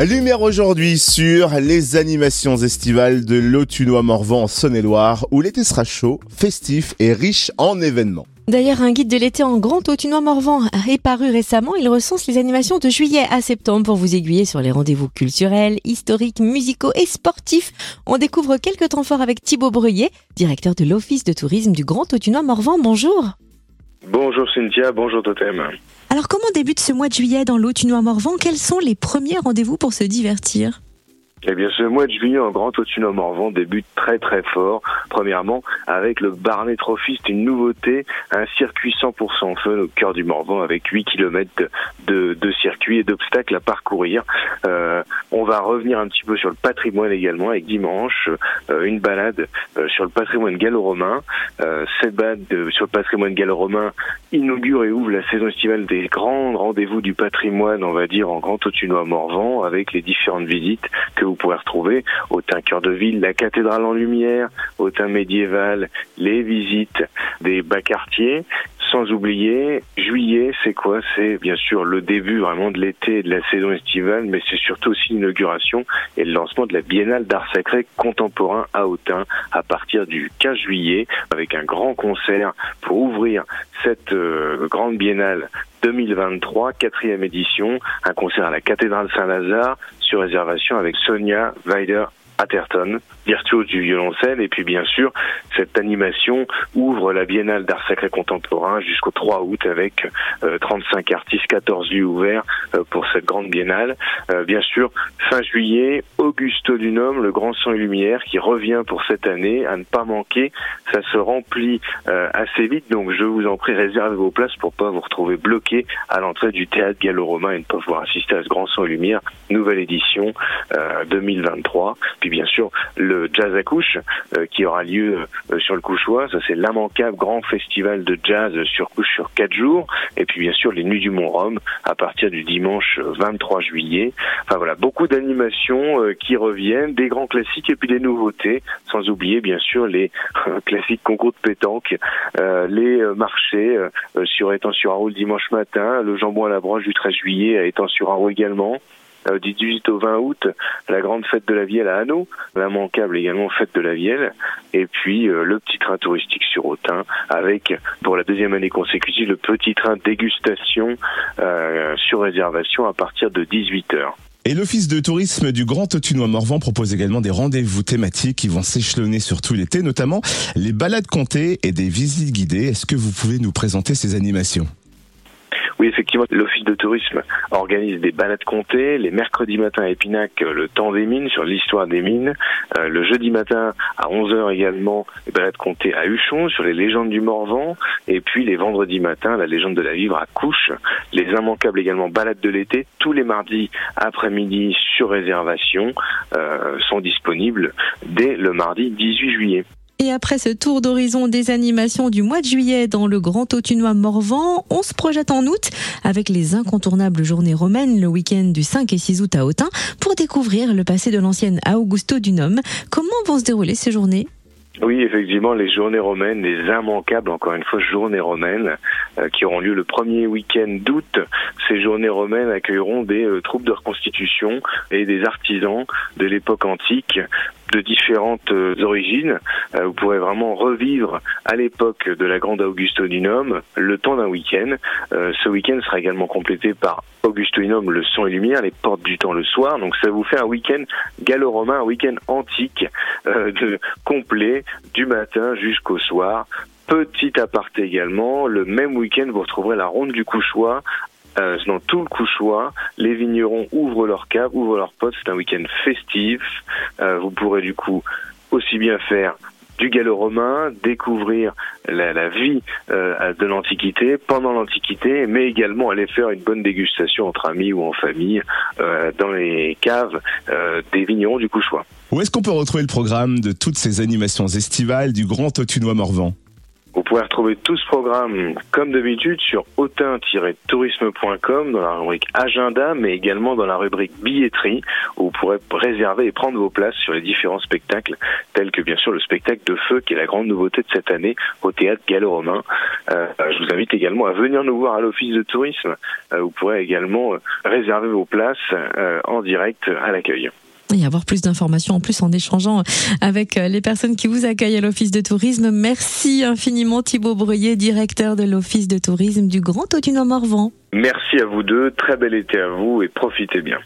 Lumière aujourd'hui sur les animations estivales de l'Autunois-Morvan en Saône-et-Loire, où l'été sera chaud, festif et riche en événements. D'ailleurs, un guide de l'été en Grand Autunois-Morvan est paru récemment. Il recense les animations de juillet à septembre pour vous aiguiller sur les rendez-vous culturels, historiques, musicaux et sportifs. On découvre quelques temps forts avec Thibaut Breuillet, directeur de l'Office de tourisme du Grand Autunois-Morvan. Bonjour. Bonjour Cynthia, bonjour Totem. Alors comment débute ce mois de juillet dans l'Autunois-Morvan Quels sont les premiers rendez-vous pour se divertir? Eh bien, ce mois de juillet en Grand Autunum Morvan débute très très fort. Premièrement, avec le Barnet Trophy, c'est une nouveauté, un circuit 100% fun au cœur du Morvan avec 8 km de, de circuits et d'obstacles à parcourir. Euh, on va revenir un petit peu sur le patrimoine également avec dimanche euh, une balade euh, sur le patrimoine gallo-romain. Euh, cette balade sur le patrimoine gallo-romain inaugure et ouvre la saison estivale des grands rendez-vous du patrimoine, on va dire, en Grand Autunois Morvan avec les différentes visites que vous pourrez retrouver au teint cœur de ville, la cathédrale en lumière, au teint médiéval, les visites des bas quartiers, sans oublier, juillet, c'est quoi? C'est bien sûr le début vraiment de l'été de la saison estivale, mais c'est surtout aussi l'inauguration et le lancement de la Biennale d'art sacré contemporain à Autun à partir du 15 juillet, avec un grand concert pour ouvrir cette euh, grande Biennale 2023, quatrième édition, un concert à la cathédrale Saint-Lazare sur réservation avec Sonia Weider Atherton, virtuose du violoncelle. Et puis bien sûr, cette animation ouvre la Biennale d'art sacré contemporain jusqu'au 3 août avec 35 euh, artistes, 14 lieux ouverts euh, pour cette grande biennale. Euh, bien sûr, fin juillet, Augusto Dunhomme, le grand son et lumière, qui revient pour cette année, à ne pas manquer. Ça se remplit assez vite, donc je vous en prie, réservez vos places pour pas vous retrouver bloqué à l'entrée du théâtre gallo-romain et ne pas pouvoir assister à ce grand son et lumière, nouvelle édition 2023. Puis bien sûr, le Jazz à couche euh, qui aura lieu euh, sur le Couchois. Ça, c'est l'immanquable grand festival de jazz sur couche sur quatre jours. Et puis bien sûr, les Nuits du Mont-Rome à partir du dimanche 23 juillet. Enfin voilà, beaucoup d'animations euh, qui reviennent, des grands classiques et puis des nouveautés, sans oublier bien sûr les classiques concours de pétanque, les marchés sur Étang-sur-Arroux le dimanche matin, le jambon à la broche du 13 juillet à Étang-sur-Arroux également. Euh, du 18 au 20 août, la grande fête de la Vielle à Hanau, l'immanquable également fête de la Vielle, et puis euh, le petit train touristique sur Autun, avec pour la deuxième année consécutive le petit train dégustation euh, sur réservation à partir de 18 h et l'Office de tourisme du Grand Autunois-Morvan propose également des rendez-vous thématiques qui vont s'échelonner sur tout l'été, notamment les balades comptées et des visites guidées. Est-ce que vous pouvez nous présenter ces animations? Oui, effectivement, l'Office de tourisme organise des balades comptées. Les mercredis matins à Épinac, euh, le temps des mines, sur l'histoire des mines. Euh, le jeudi matin à 11h également, les balades comptées à Huchon, sur les légendes du Morvan. Et puis les vendredis matins, la légende de la vivre à Couche. Les immanquables également balades de l'été, tous les mardis après-midi sur réservation, euh, sont disponibles dès le mardi 18 juillet. Et après ce tour d'horizon des animations du mois de juillet dans le Grand Autunois Morvan, on se projette en août avec les incontournables journées romaines le week-end du 5 et 6 août à Autun pour découvrir le passé de l'ancienne Augusto Dunhomme. Comment vont se dérouler ces journées? Oui, effectivement, les journées romaines, les immanquables, encore une fois, journées romaines, euh, qui auront lieu le premier week-end d'août. Ces journées romaines accueilleront des euh, troupes de reconstitution et des artisans de l'époque antique de différentes euh, origines. Euh, vous pourrez vraiment revivre à l'époque de la grande Augustinum le temps d'un week-end. Euh, ce week-end sera également complété par Augustinum, le son et lumière, les portes du temps le soir. Donc ça vous fait un week-end gallo-romain, un week-end antique complet du matin jusqu'au soir. Petit aparté également, le même week-end, vous retrouverez la ronde du couchoir euh, dans tout le Couchois. Les vignerons ouvrent leurs caves, ouvrent leurs potes. C'est un week-end festif. Euh, vous pourrez du coup aussi bien faire du gallo-romain, découvrir la, vie euh, de l'Antiquité, pendant l'Antiquité, mais également aller faire une bonne dégustation entre amis ou en famille dans les caves des vignerons du Couchois. Où est-ce qu'on peut retrouver le programme de toutes ces animations estivales du Grand Autunois Morvan? Pouvez retrouver tout ce programme, comme d'habitude, sur autin-tourisme.com dans la rubrique agenda, mais également dans la rubrique billetterie, où vous pourrez réserver et prendre vos places sur les différents spectacles, tels que bien sûr le spectacle de feu, qui est la grande nouveauté de cette année au théâtre gallo-romain. Euh, je vous invite également à venir nous voir à l'office de tourisme. Euh, vous pourrez également réserver vos places euh, en direct à l'accueil y avoir plus d'informations en plus en échangeant avec euh, les personnes qui vous accueillent à l'Office de tourisme. Merci infiniment Thibaut Breuillet, directeur de l'Office de tourisme du Grand Autunois Morvan. Merci à vous deux, très bel été à vous et profitez bien.